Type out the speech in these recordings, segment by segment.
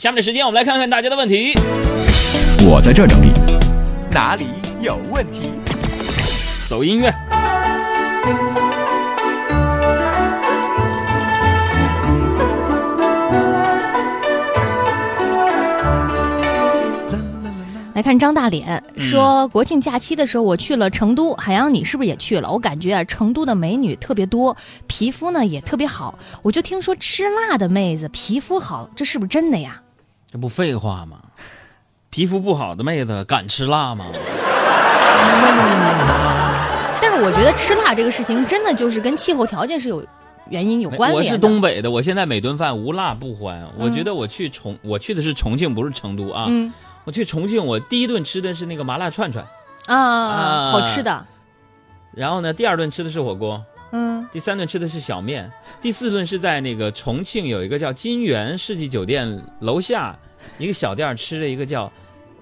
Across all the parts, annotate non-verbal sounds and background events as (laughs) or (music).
下面的时间我们来看看大家的问题。我在这整理，哪里有问题？走音乐。来看张大脸说，国庆假期的时候我去了成都，海洋你是不是也去了？我感觉啊，成都的美女特别多，皮肤呢也特别好。我就听说吃辣的妹子皮肤好，这是不是真的呀？这不废话吗？皮肤不好的妹子敢吃辣吗？(laughs) 但是我觉得吃辣这个事情真的就是跟气候条件是有原因有关联的。我是东北的，我现在每顿饭无辣不欢。我觉得我去重，我去的是重庆，不是成都啊。嗯我去重庆，我第一顿吃的是那个麻辣串串，啊，啊好吃的，然后呢，第二顿吃的是火锅，嗯第三顿吃的是小面，第四顿是在那个重庆有一个叫金源世纪酒店楼下一个小店儿吃了一个叫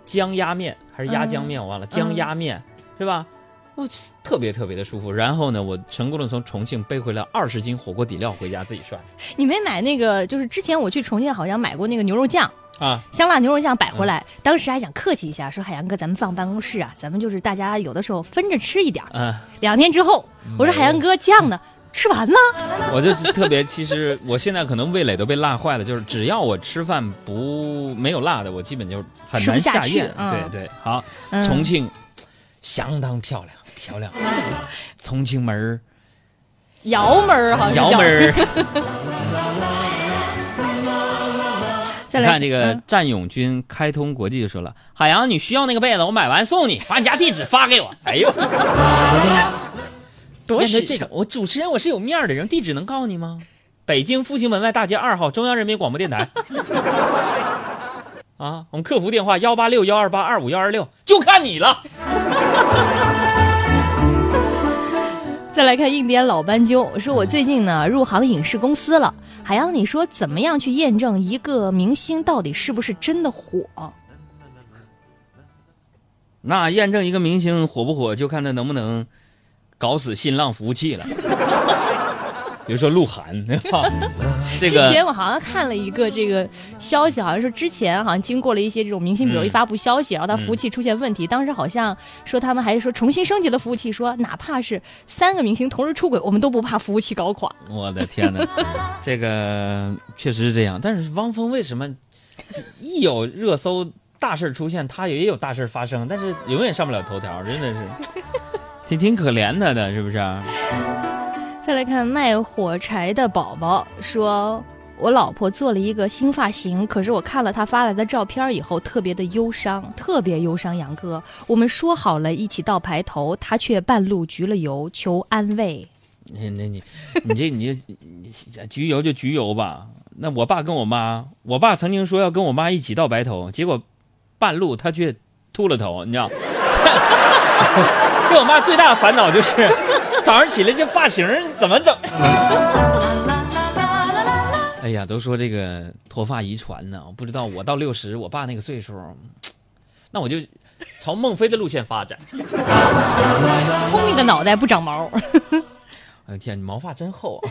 姜鸭面还是鸭姜面，我忘了，姜鸭面是吧？我特别特别的舒服。然后呢，我成功的从重庆背回了二十斤火锅底料回家自己涮你没买那个？就是之前我去重庆好像买过那个牛肉酱。啊。香辣牛肉酱摆回来，当时还想客气一下，说海洋哥，咱们放办公室啊，咱们就是大家有的时候分着吃一点儿。嗯，两天之后，我说海洋哥酱呢？吃完了？(laughs) 我就是特别，其实我现在可能味蕾都被辣坏了，就是只要我吃饭不没有辣的，我基本就很难下咽。嗯对对，好，嗯重庆相当漂亮，漂亮，重庆门儿，窑门儿好像窑门儿。(laughs) 再来你看这个嗯战勇军开通国际就说了，海洋你需要那个被子，我买完送你，把你家地址发给我。(laughs) 哎呦，(laughs) 多实诚面对这种，我主持人我是有面儿的人，地址能告诉你吗？(laughs) 北京复兴门外大街二号中央人民广播电台。啊，我们客服电话幺八六幺二八二五幺二六，就看你了。再来看印第安老斑鸠，说我最近呢入行影视公司了。海洋，你说怎么样去验证一个明星到底是不是真的火？那验证一个明星火不火，就看他能不能搞死新浪服务器了。比如说鹿晗，(laughs) 对吧？(laughs) 这之前我好像看了一个这个消息，好像说之前好像经过了一些这种明星，比如嗯一发布消息，然后他服务器出现问题，当时好像说他们还说重新升级了服务器，说哪怕是三个明星同时出轨，我们都不怕服务器搞垮。我的天哪，这个确实是这样。但是汪峰为什么一有热搜大事出现，他也有大事发生，但是永远上不了头条，真的是 (laughs) 挺挺可怜他的，是不是？再来看卖火柴的宝宝说。我老婆做了一个新发型，可是我看了她发来的照片以后，特别的忧伤，特别忧伤。杨哥，我们说好了一起到白头，她却半路焗了油，求安慰。那那你你这你这你焗油就焗油吧。那我爸跟我妈，我爸曾经说要跟我妈一起到白头，结果半路他却秃了头，你知道？(laughs) 这我妈最大的烦恼就是 (laughs) 早上起来这发型怎么整？(laughs) 哎呀，都说这个脱发遗传呢，我不知道我到六十，我爸那个岁数，(tsk) 那我就朝孟非的路线发展。(laughs) 聪明的脑袋不长毛。哎呦天，你毛发真厚啊！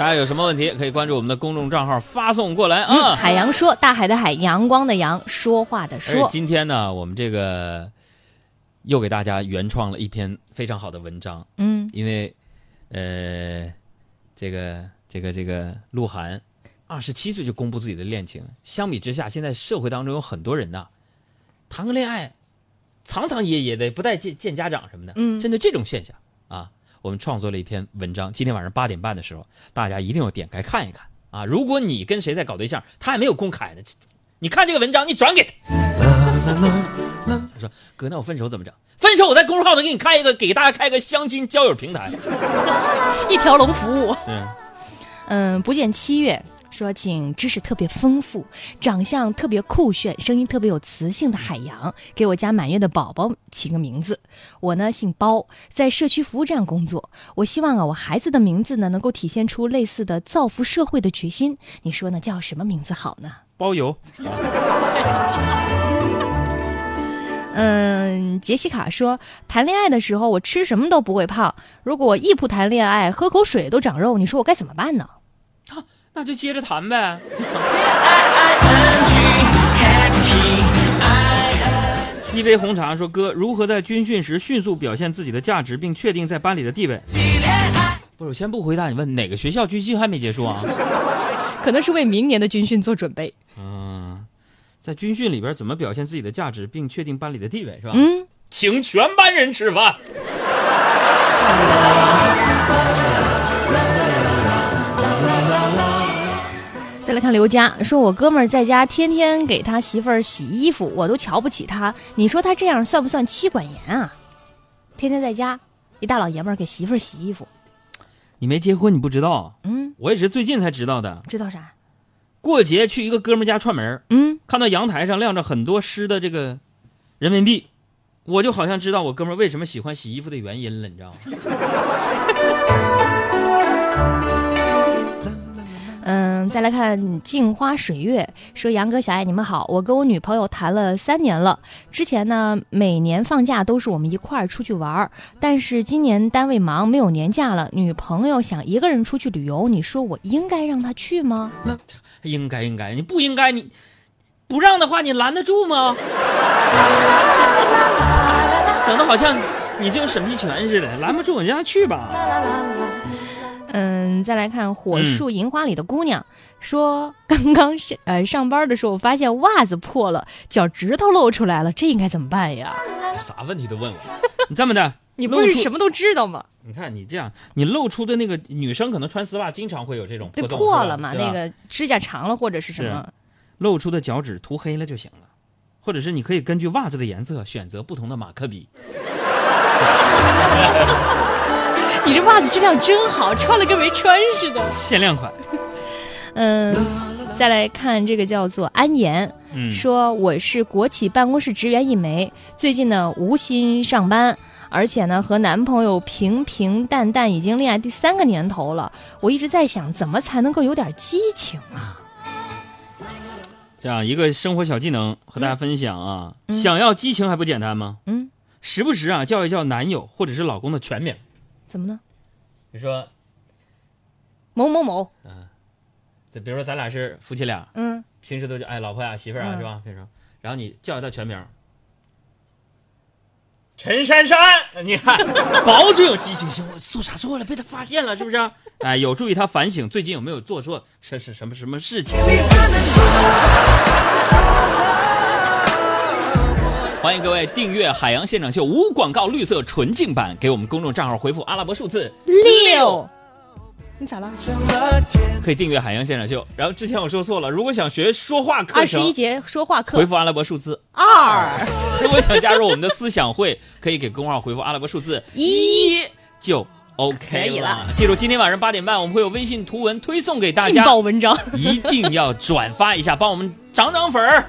大家有什么问题可以关注我们的公众账号发送过来啊。海洋说，大海的海，阳光的阳，说话的说。今天呢，我们这个又给大家原创了一篇非常好的文章，嗯，因为呃，这个这个这个鹿晗二十七岁就公布自己的恋情，相比之下，现在社会当中有很多人呐，谈个恋爱藏藏掖掖的，不带见见家长什么的。嗯针对这种现象啊，我们创作了一篇文章。今天晚上八点半的时候，大家一定要点开看一看啊！如果你跟谁在搞对象，他还没有公开呢，你看这个文章，你转给他。他说：“哥，那我分手怎么整？分手我在公众号上给你开一个，给大家开个相亲交友平台。(laughs) 一条龙服务。是，嗯，不见七月说，请知识特别丰富，长相特别酷炫，声音特别有磁性的海洋，给我家满月的宝宝起个名字。我呢姓包，在社区服务站工作。我希望啊，我孩子的名字呢能够体现出类似的造福社会的决心。你说呢？叫什么名字好呢？包邮。嗯，杰西卡说，谈恋爱的时候我吃什么都不会胖，如果我一不谈恋爱，喝口水都长肉，你说我该怎么办呢？那就接着谈呗。(laughs) 一杯红茶说：“哥，如何在军训时迅速表现自己的价值，并确定在班里的地位？”不是，我先不回答你问哪个学校军训还没结束啊？(laughs) 可能是为明年的军训做准备。嗯，在军训里边怎么表现自己的价值，并确定班里的地位是吧？嗯，请全班人吃饭。(laughs) 再来看刘佳说：“我哥们儿在家天天给他媳妇儿洗衣服，我都瞧不起他。你说他这样算不算妻管严啊？天天在家，一大老爷们儿给媳妇儿洗衣服。你没结婚，你不知道。嗯，我也是最近才知道的。知道啥？过节去一个哥们儿家串门儿，嗯，看到阳台上晾着很多湿的这个人民币，我就好像知道我哥们儿为什么喜欢洗衣服的原因了，你知道吗？(laughs) 嗯，再来看镜花水月说：“杨哥、小爱，你们好，我跟我女朋友谈了三年了。之前呢，每年放假都是我们一块儿出去玩儿，但是今年单位忙，没有年假了。女朋友想一个人出去旅游，你说我应该让她去吗？应该应该，你不应该，你不让的话，你拦得住吗？(laughs) 整的好像你就有审批权似的，拦不住，你让他去吧。嗯，再来看火树银花里的姑娘、说，刚刚上呃上班的时候，我发现袜子破了，脚趾头露出来了，这应该怎么办呀？(laughs) 啥问题都问我，你这么的，(laughs) 你不是什么都知道吗？你看你这样，你露出的那个女生可能穿丝袜经常会有这种对，破了嘛，那个指甲长了或者是什么？露出的脚趾涂黑了就行了，或者是你可以根据袜子的颜色选择不同的马克笔。(laughs) (laughs) 你这袜子质量真好，穿了跟没穿似的。限量款。(laughs) 嗯，再来看这个叫做安言，嗯，说我是国企办公室职员一枚，最近呢无心上班，而且呢和男朋友平平淡淡，已经恋爱第三个年头了。我一直在想，怎么才能够有点激情啊？这样一个生活小技能和大家分享啊，嗯想要激情还不简单吗？嗯，时不时啊叫一叫男友或者是老公的全名，怎么呢？比如说，某某某，这比如说咱俩是夫妻俩，嗯，平时都叫哎老婆呀、媳妇儿啊、嗯是吧？平时，然后你叫一下他全名，陈珊珊，(laughs) 你看保准有激情。行，我做啥错了？被他发现了是不是？哎，有助于他反省最近有没有做错什是什么什么事情。欢迎各位订阅《海洋现场秀》无广告绿色纯净版，给我们公众账号回复阿拉伯数字六，你咋了？可以订阅《海洋现场秀》。然后之前我说错了，如果想学说话课程二十一，节说话回复阿拉伯数字二如果想加入我们的思想会，可以给公号回复阿拉伯数字一，就 OK 以了记住，今天晚上八点半我们会有微信图文推送给大劲家，爆文章。一定要转发一下，帮我们涨涨粉儿。